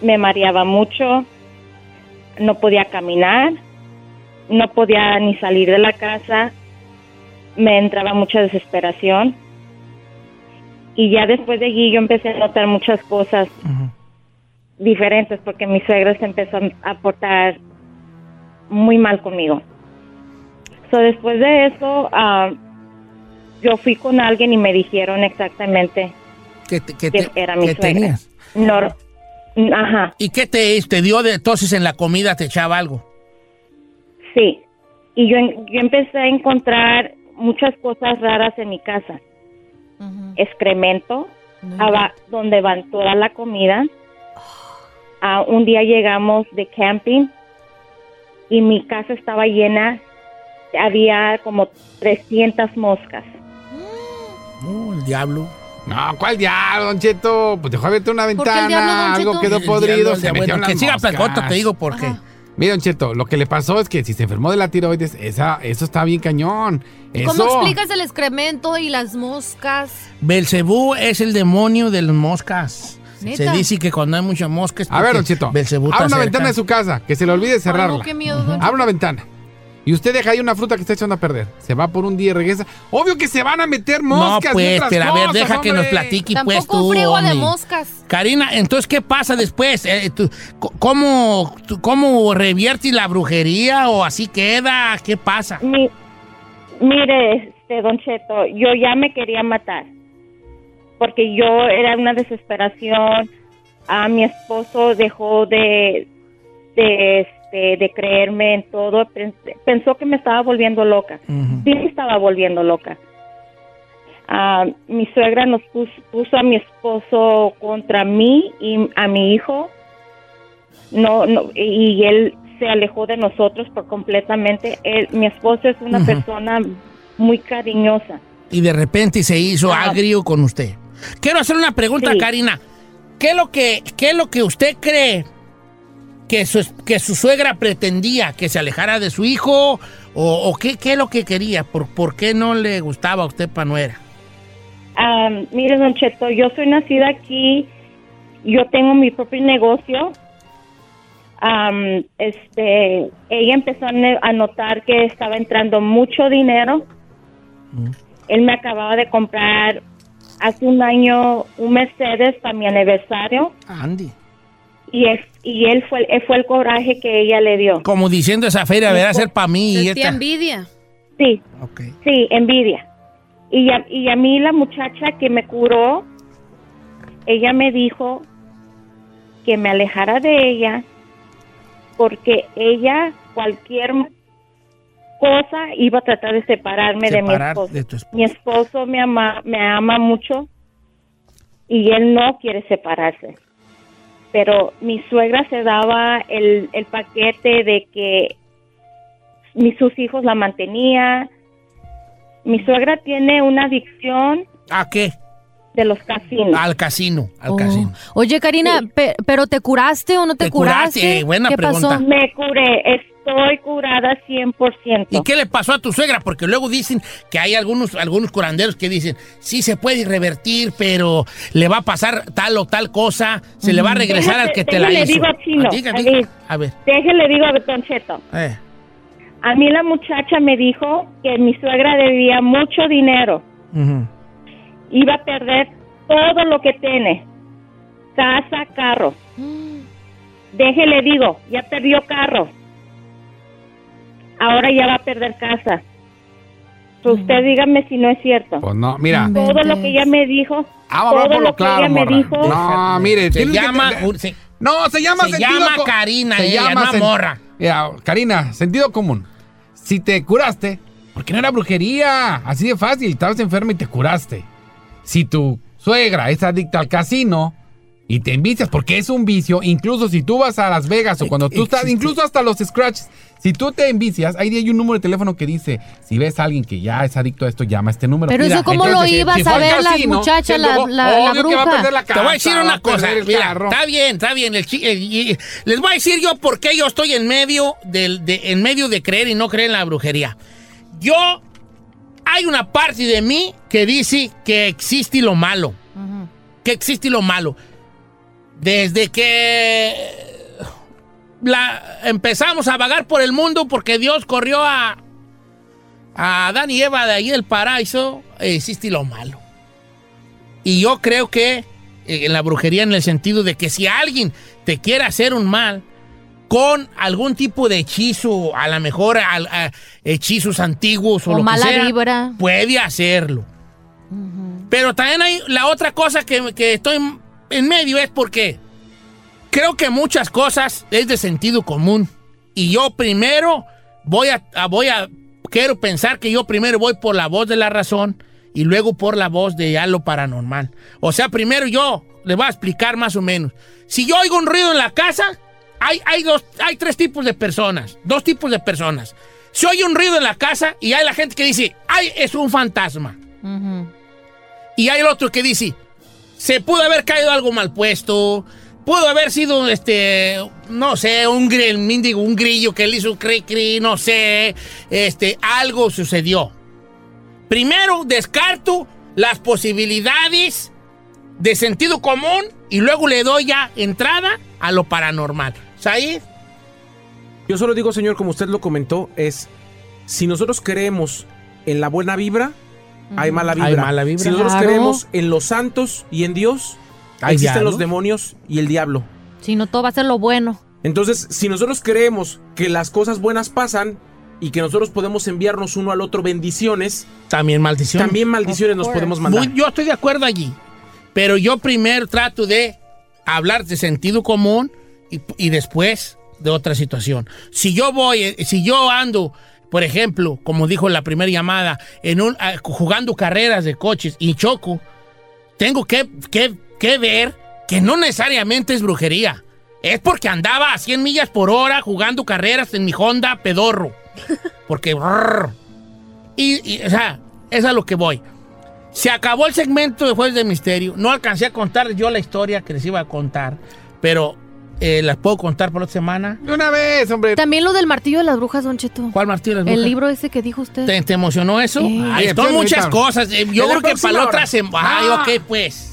me mareaba mucho, no podía caminar, no podía ni salir de la casa, me entraba mucha desesperación. Y ya después de allí yo empecé a notar muchas cosas diferentes porque mi suegra se empezó a portar muy mal conmigo. So, después de eso, ah, yo fui con alguien y me dijeron exactamente ¿Qué, te- qué que era mi qué suegra. tenías? No, ajá, ¿Y qué te, te dio de entonces en la comida? ¿Te echaba algo? sí. Y yo, yo empecé a encontrar muchas cosas raras en mi casa. Excremento, aba- donde van toda la comida. Ah, un día llegamos de camping y mi casa estaba llena, había como 300 moscas. No, el diablo. No, ¿cuál diablo, Don Cheto? Pues dejó abierta una ¿Por qué el diablo, ventana, algo Cheto? quedó podrido, se bueno, metió en que siga. Pecota, te digo por qué. Mira, Don Cheto, lo que le pasó es que si se enfermó de la tiroides, esa, eso está bien cañón. ¿Cómo explicas el excremento y las moscas? Belcebú es el demonio de las moscas. ¿Neta? Se dice que cuando hay muchas moscas. A ver, Don Cheto, Belcebú abre una cerca. ventana de su casa, que se le olvide cerrarla. no, qué miedo, Don Abre una ventana. Y usted deja ahí una fruta que está echando a perder. Se va por un día y regresa. Obvio que se van a meter moscas. No, pues, y otras pero a ver, deja que nos platique, pues, Tampoco tú, un de moscas. Karina, entonces, ¿qué pasa después? Eh, ¿cómo, tú- ¿Cómo reviertes la brujería o así queda? ¿Qué pasa? Mi- mire, este, Don Cheto, yo ya me quería matar porque yo era una desesperación. A mi esposo dejó de, de, este, de creerme en todo. Pens- Pensó que me estaba volviendo loca. Sí, me estaba volviendo loca. Ah, mi suegra nos puso, puso a mi esposo contra mí y a mi hijo. No, no, y él se alejó de nosotros por completamente. Él- mi esposo es una persona muy cariñosa. Y de repente se hizo Ah. agrio con usted. Quiero hacer una pregunta, Sí. Karina. ¿Qué es lo que, qué es lo que usted cree que su, que su suegra pretendía? ¿Que se alejara de su hijo? ¿O, o qué, qué es lo que quería? ¿Por, ¿Por qué no le gustaba a usted pa' nuera? Ah, mire, Don Cheto, yo soy nacida aquí, yo tengo mi propio negocio. Am, este, ella empezó a notar que estaba entrando mucho dinero. Él me acababa de comprar hace un año un Mercedes para mi aniversario Andy. y es, y él fue él fue el coraje que ella le dio. Como diciendo esa feria, verá ser para mí. y Sentía esta- envidia. Sí. Sí, envidia. Y a, y a mí la muchacha que me curó, ella me dijo que me alejara de ella porque ella cualquier cosa iba a tratar de separarme de mi esposo. de esposo. Mi esposo me ama, me ama mucho y él no quiere separarse. Pero mi suegra se daba el, el paquete de que mis sus hijos la mantenía. Mi suegra tiene una adicción ¿A qué? de los casinos. Al casino, al Oh. casino. Oye, Karina, pe- ¿pero te curaste o no te, Te curaste, curaste? eh, buena ¿Qué pregunta. pasó? Me curé, estoy curada 100%. ¿Y qué le pasó a tu suegra? Porque luego dicen que hay algunos, algunos curanderos que dicen, sí se puede revertir, pero le va a pasar tal o tal cosa, se le va a regresar al que te la Déjale hizo. digo, chino, Ah, diga, a diga. ver. A ver. Déjele digo a Don Cheto. Eh. A mí la muchacha me dijo que mi suegra debía mucho dinero. Iba a perder todo lo que tiene. Casa, carro. Déjele, digo, ya perdió carro. Ahora ya va a perder casa. So, Usted dígame si no es cierto. Pues no, mira. Todo lo que ella me dijo, Ah, vamos todo por lo lo que ella me dijo. No, mire, Se que llama... tener- se- No, se llama Se llama Karina se ella, llama no morra. Mira, Karina, sentido común. Si te curaste, porque no era brujería, así de fácil, estabas enferma y te curaste. Si tu suegra es adicta al casino y te envicias, porque es un vicio, incluso si tú vas a Las Vegas o cuando tú estás, incluso hasta los scratches, si tú te envicias, ahí hay un número de teléfono que dice, si ves a alguien que ya es adicto a esto, llama a este número. Pero eso cómo lo iba a si fue al saber la casino, la- la- la obvio que va a bruja. Te voy a decir una cosa. Mira, está bien, está bien. el el- les voy a decir yo por qué yo estoy en medio, del, de, en medio de creer y no creer en la brujería. Yo, hay una parte de mí que dice que existe lo malo. Que existe lo malo. Desde que la, empezamos a vagar por el mundo porque Dios corrió a, a Adán y Eva de ahí del paraíso, existe lo malo. Y yo creo que eh, en la brujería en el sentido de que si alguien te quiere hacer un mal con algún tipo de hechizo, a lo mejor a- hechizos antiguos o, O lo mala que sea, vibra. puede hacerlo. Pero también hay la otra cosa que, que estoy en medio es porque creo que muchas cosas es de sentido común. Y yo primero voy a, a- voy a, quiero pensar que yo primero voy por la voz de la razón y luego por la voz de ya lo paranormal. O sea, primero yo le voy a explicar más o menos. Si yo oigo un ruido en la casa, hay, hay, dos, hay tres tipos de personas, dos tipos de personas. Si oye un ruido en la casa y hay la gente que dice, ay, es un fantasma. Y hay el otro que dice, se pudo haber caído algo mal puesto, pudo haber sido, este, no sé, un, gri- mendigo, un grillo que le hizo cri cri, no sé, este, algo sucedió. Primero descarto las posibilidades de sentido común y luego le doy ya entrada a lo paranormal. Said, Yo solo digo, señor, como usted lo comentó, es si nosotros creemos en la buena vibra, hay mala vibra. Hay mala vibra. Si nosotros Claro. creemos en los santos y en Dios, Hay existen los demonios y el diablo. Si no, todo va a ser lo bueno. Entonces, si nosotros creemos que las cosas buenas pasan y que nosotros podemos enviarnos uno al otro bendiciones, también maldiciones. También maldiciones nos podemos mandar. Muy- yo estoy de acuerdo allí. Pero yo primero trato de hablar de sentido común y, y después de otra situación. Si yo voy, eh, si yo ando, por ejemplo, como dijo en la primera llamada, en un, ah, jugando carreras de coches y choco, tengo que, que- que ver que no necesariamente es brujería. Es porque andaba a 100 millas por hora jugando carreras en mi Honda pedorro. Porque... y, y, o sea, es a lo que voy. Se acabó el segmento de Jueves de Misterio. No alcancé a contar yo la historia que les iba a contar, pero eh, las puedo contar por otra semana. De una vez, hombre. También lo del martillo de las brujas, Don Cheto. ¿Cuál martillo de las El brujas? libro ese que dijo usted. ¿Te, te emocionó eso? Sí. Ay, son muchas cosas. Eh, Yo creo que para la otra semana. Ah. Ay, ok, pues.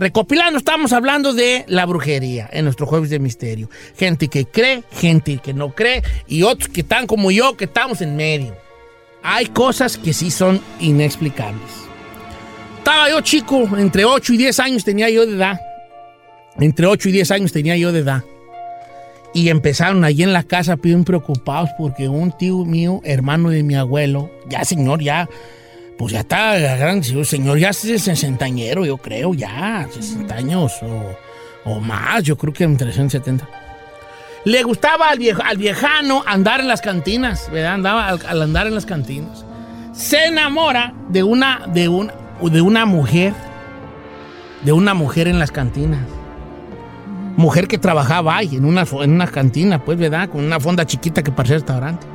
Recopilando, estamos hablando de la brujería en nuestro Jueves de Misterio. Gente que cree, gente que no cree y otros que están como yo, que estamos en medio. Hay cosas que sí son inexplicables. Estaba yo chico, entre 8 y 10 años tenía yo de edad. Entre 8 y 10 años tenía yo de edad. Y empezaron allí en la casa bien preocupados porque un tío mío, hermano de mi abuelo, ya señor, ya, pues ya está grande, sí, señor, ya es sesentañero, yo creo, ya, 60 años o, o más, yo creo que entre 170. Le gustaba al, viejo, al viejano andar en las cantinas, ¿verdad? Andaba al, al andar en las cantinas. Se enamora de una, de, una, de una mujer, de una mujer en las cantinas. Mujer que trabajaba ahí, en una, en una cantina, pues, ¿verdad? Con una fonda chiquita que parecía restaurante.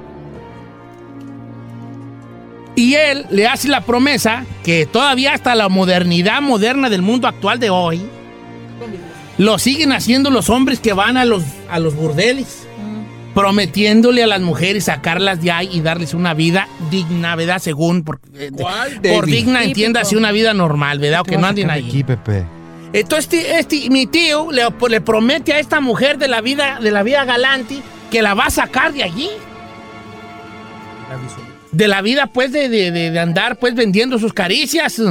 Y él le hace la promesa que todavía hasta la modernidad moderna del mundo actual de hoy, lo siguen haciendo los hombres que van a los, a los burdeles. prometiéndole a las mujeres sacarlas de ahí y darles una vida digna, ¿verdad? Según, por, eh, de- por digna Típico. entienda así una vida normal, ¿verdad? O que no anden ahí. Aquí, Pepe. Entonces este, este- mi tío le, le promete a esta mujer de la vida de la vida galante que la va a sacar de allí. De la vida, pues, de, de- de- andar, pues, vendiendo sus caricias.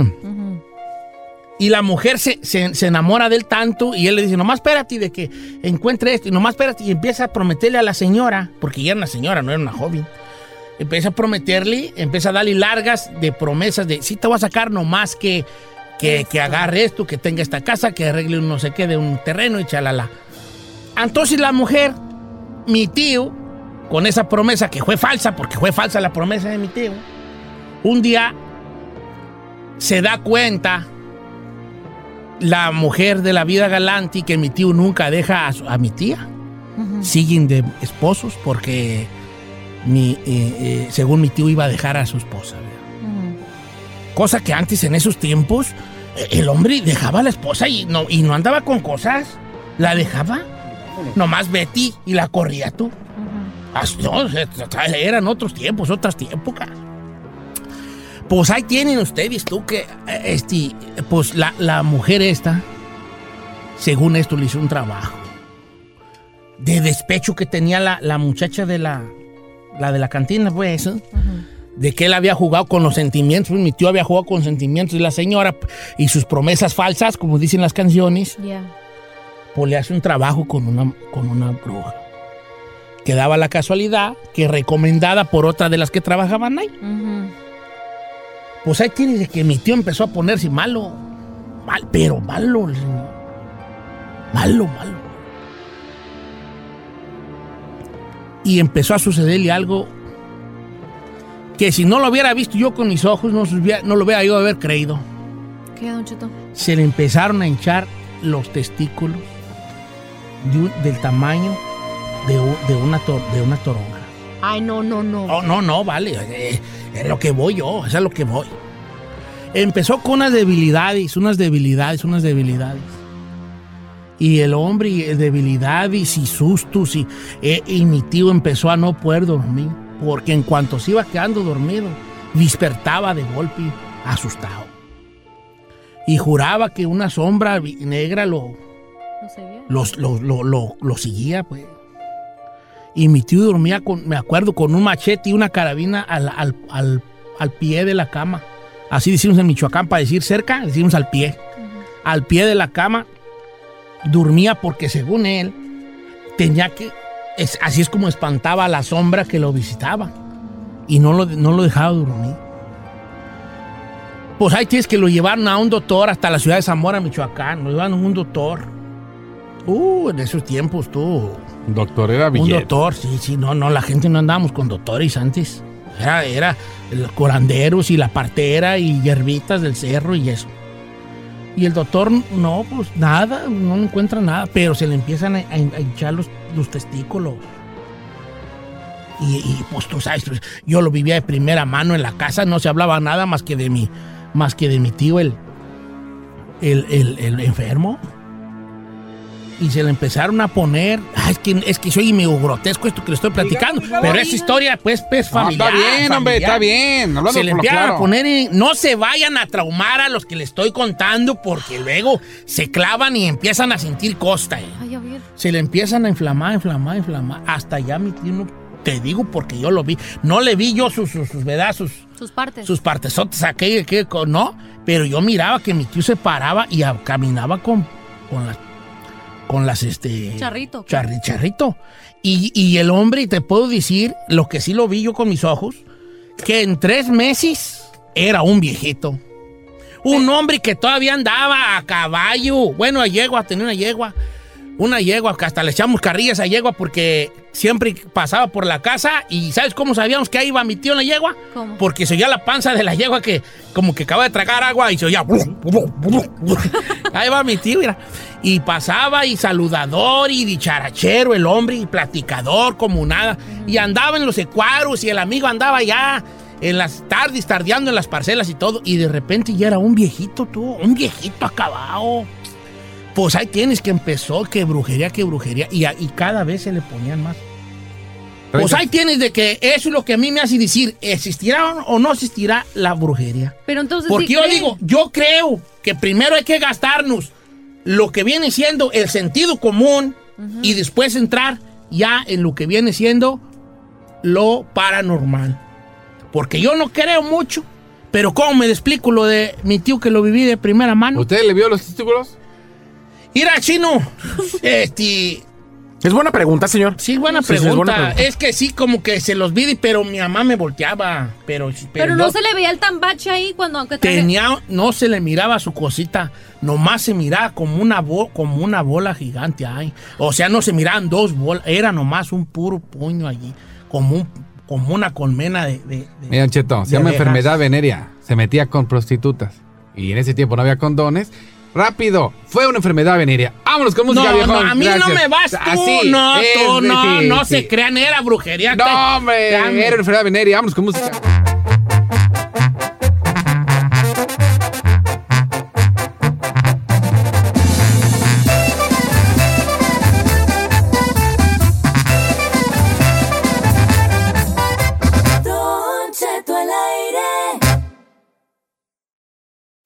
Y la mujer se, se- se enamora de él tanto y él le dice, nomás espérate de que encuentre esto. Y nomás espérate y empieza a prometerle a la señora, porque ya era una señora, no era una joven. Empieza a prometerle, empieza a darle largas de promesas de, sí te voy a sacar nomás que, que, que agarre esto, que tenga esta casa, que arregle un no sé qué de un terreno y chalala. Entonces la mujer, mi tío, con esa promesa que fue falsa, porque fue falsa la promesa de mi tío, un día se da cuenta la mujer de la vida galante que mi tío nunca deja a, su- a mi tía. Siguen de esposos porque mi, eh, eh, según mi tío iba a dejar a su esposa. Cosa que antes en esos tiempos el hombre dejaba a la esposa y no, y no andaba con cosas. La dejaba. Nomás Betty y la corría tú. Ah, no, eran otros tiempos, otras épocas. Pues ahí tienen ustedes tú que, eh, este, pues la, la mujer esta, según esto, le hizo un trabajo de despecho que tenía la, la muchacha de la, la de la cantina, pues, ¿eh? de que él había jugado con los sentimientos, mi tío había jugado con sentimientos de la señora y sus promesas falsas, como dicen las canciones, pues le hace un trabajo con una, con una bruja. Que daba la casualidad que recomendada por otra de las que trabajaban ahí. Pues ahí tienes de que mi tío empezó a ponerse malo. Mal, pero malo. Malo, malo. Y empezó a sucederle algo que si no lo hubiera visto yo con mis ojos, no, lo hubiera yo haber creído. ¿Qué, Don Cheto? Se le empezaron a hinchar los testículos de un- del tamaño de, una, tor- de una toronja. Ay, no, no, no. Oh, no, no, vale. eh, Es lo que voy yo, es a lo que voy. Empezó con unas debilidades, unas debilidades, unas debilidades. Y el hombre, y debilidades y sustos. Y, eh, y mi tío empezó a no poder dormir. Porque en cuanto se iba quedando dormido, despertaba de golpe, asustado. Y juraba que una sombra negra lo, lo, lo- lo- lo seguía, pues. Y mi tío dormía, con, me acuerdo, con un machete y una carabina al, al- al- al pie de la cama. Así decimos en Michoacán, para decir cerca, decimos al pie. Al pie de la cama dormía porque según él tenía que... es- así es como espantaba a la sombra que lo visitaba. Y no lo, no lo dejaba dormir. Pues ahí tienes que lo llevaron a un doctor hasta la ciudad de Zamora, Michoacán. Lo llevaron a un doctor. Uh, en esos tiempos tú. Doctor era Un billete. doctor, sí, sí, no, no, la gente no andábamos con doctores antes. Era, era los curanderos y la partera y hierbitas del cerro y eso. Y el doctor, no, pues nada, no encuentra nada, pero se le empiezan a, a- a hinchar los, los testículos. Y, y, pues tú sabes, pues, yo lo vivía de primera mano en la casa, no se hablaba nada más que de mi, más que de mi tío, el, el, el- el enfermo. Y se le empezaron a poner. Ay, es que, es que soy medio grotesco esto que le estoy platicando. pero esa historia, pues, pues, No, familiar. está bien, hombre, está bien, hablando Se le claro. a poner en- No se vayan a traumar a los que le estoy contando porque luego se clavan y empiezan a sentir costa. eh. Ay, a ver. Se le empiezan a inflamar, inflamar, inflamar. Hasta ya mi tío no. Te digo porque yo lo vi. No le vi yo sus, sus, sus ¿verdad? sus, Sus partes. sus partesotes aquello no, pero yo miraba que mi tío se paraba y a- caminaba con, con las con las este Charrito. charri- charrito. Y, y el hombre, y te puedo decir, lo que sí lo vi yo con mis ojos, que en tres meses era un viejito. Un hombre que todavía andaba a caballo. Bueno, a yegua, tenía una yegua. Una yegua, que hasta le echamos carrillas a yegua porque siempre pasaba por la casa y ¿sabes cómo sabíamos que ahí iba mi tío en la yegua? ¿Cómo? Porque se oía la panza de la yegua que como que acaba de tragar agua y se oía... Ahí va mi tío, mira. Y pasaba y saludador y dicharachero el hombre y platicador como nada. Y andaba en los ecuaros y el amigo andaba ya en las tardes tardeando en las parcelas y todo. Y de repente ya era un viejito, tú, un viejito acabado. Pues ahí tienes que empezó, que brujería, que brujería. Y, a- y cada vez se le ponían más, Pues ahí tienes de que eso es lo que a mí me hace decir, ¿existirá o no existirá la brujería? Pero entonces Porque sí yo creen. digo, yo creo que primero hay que gastarnos lo que viene siendo el sentido común y después entrar ya en lo que viene siendo lo paranormal. Porque yo no creo mucho, pero ¿cómo me explico lo de mi tío que lo viví de primera mano? ¿Usted le vio los testículos? Mira, chino, este... Es buena pregunta, señor. Sí, buena sí, es pregunta. buena es, pregunta. que sí, como que se los vi, pero mi mamá me volteaba. Pero, pero, Pero no yo se le veía el tambache ahí cuando aunque traje- tenía, no se le miraba su cosita, nomás se miraba como una, bo- como una bola gigante ahí. O sea, no se miraban dos bolas, era nomás un puro puño allí, como, un, como una colmena de... de- de- Mira, Cheto, se llama abejas. enfermedad venérea. Se metía con prostitutas. Y en ese tiempo no había condones. Rápido, fue una enfermedad venérea. Vámonos con música, No, viejón. no, a mí no me vas tú, Así, no, es, tú, no, sí, no sí. se crean, era brujería. No, hombre, era una enfermedad venérea. Vámonos con música.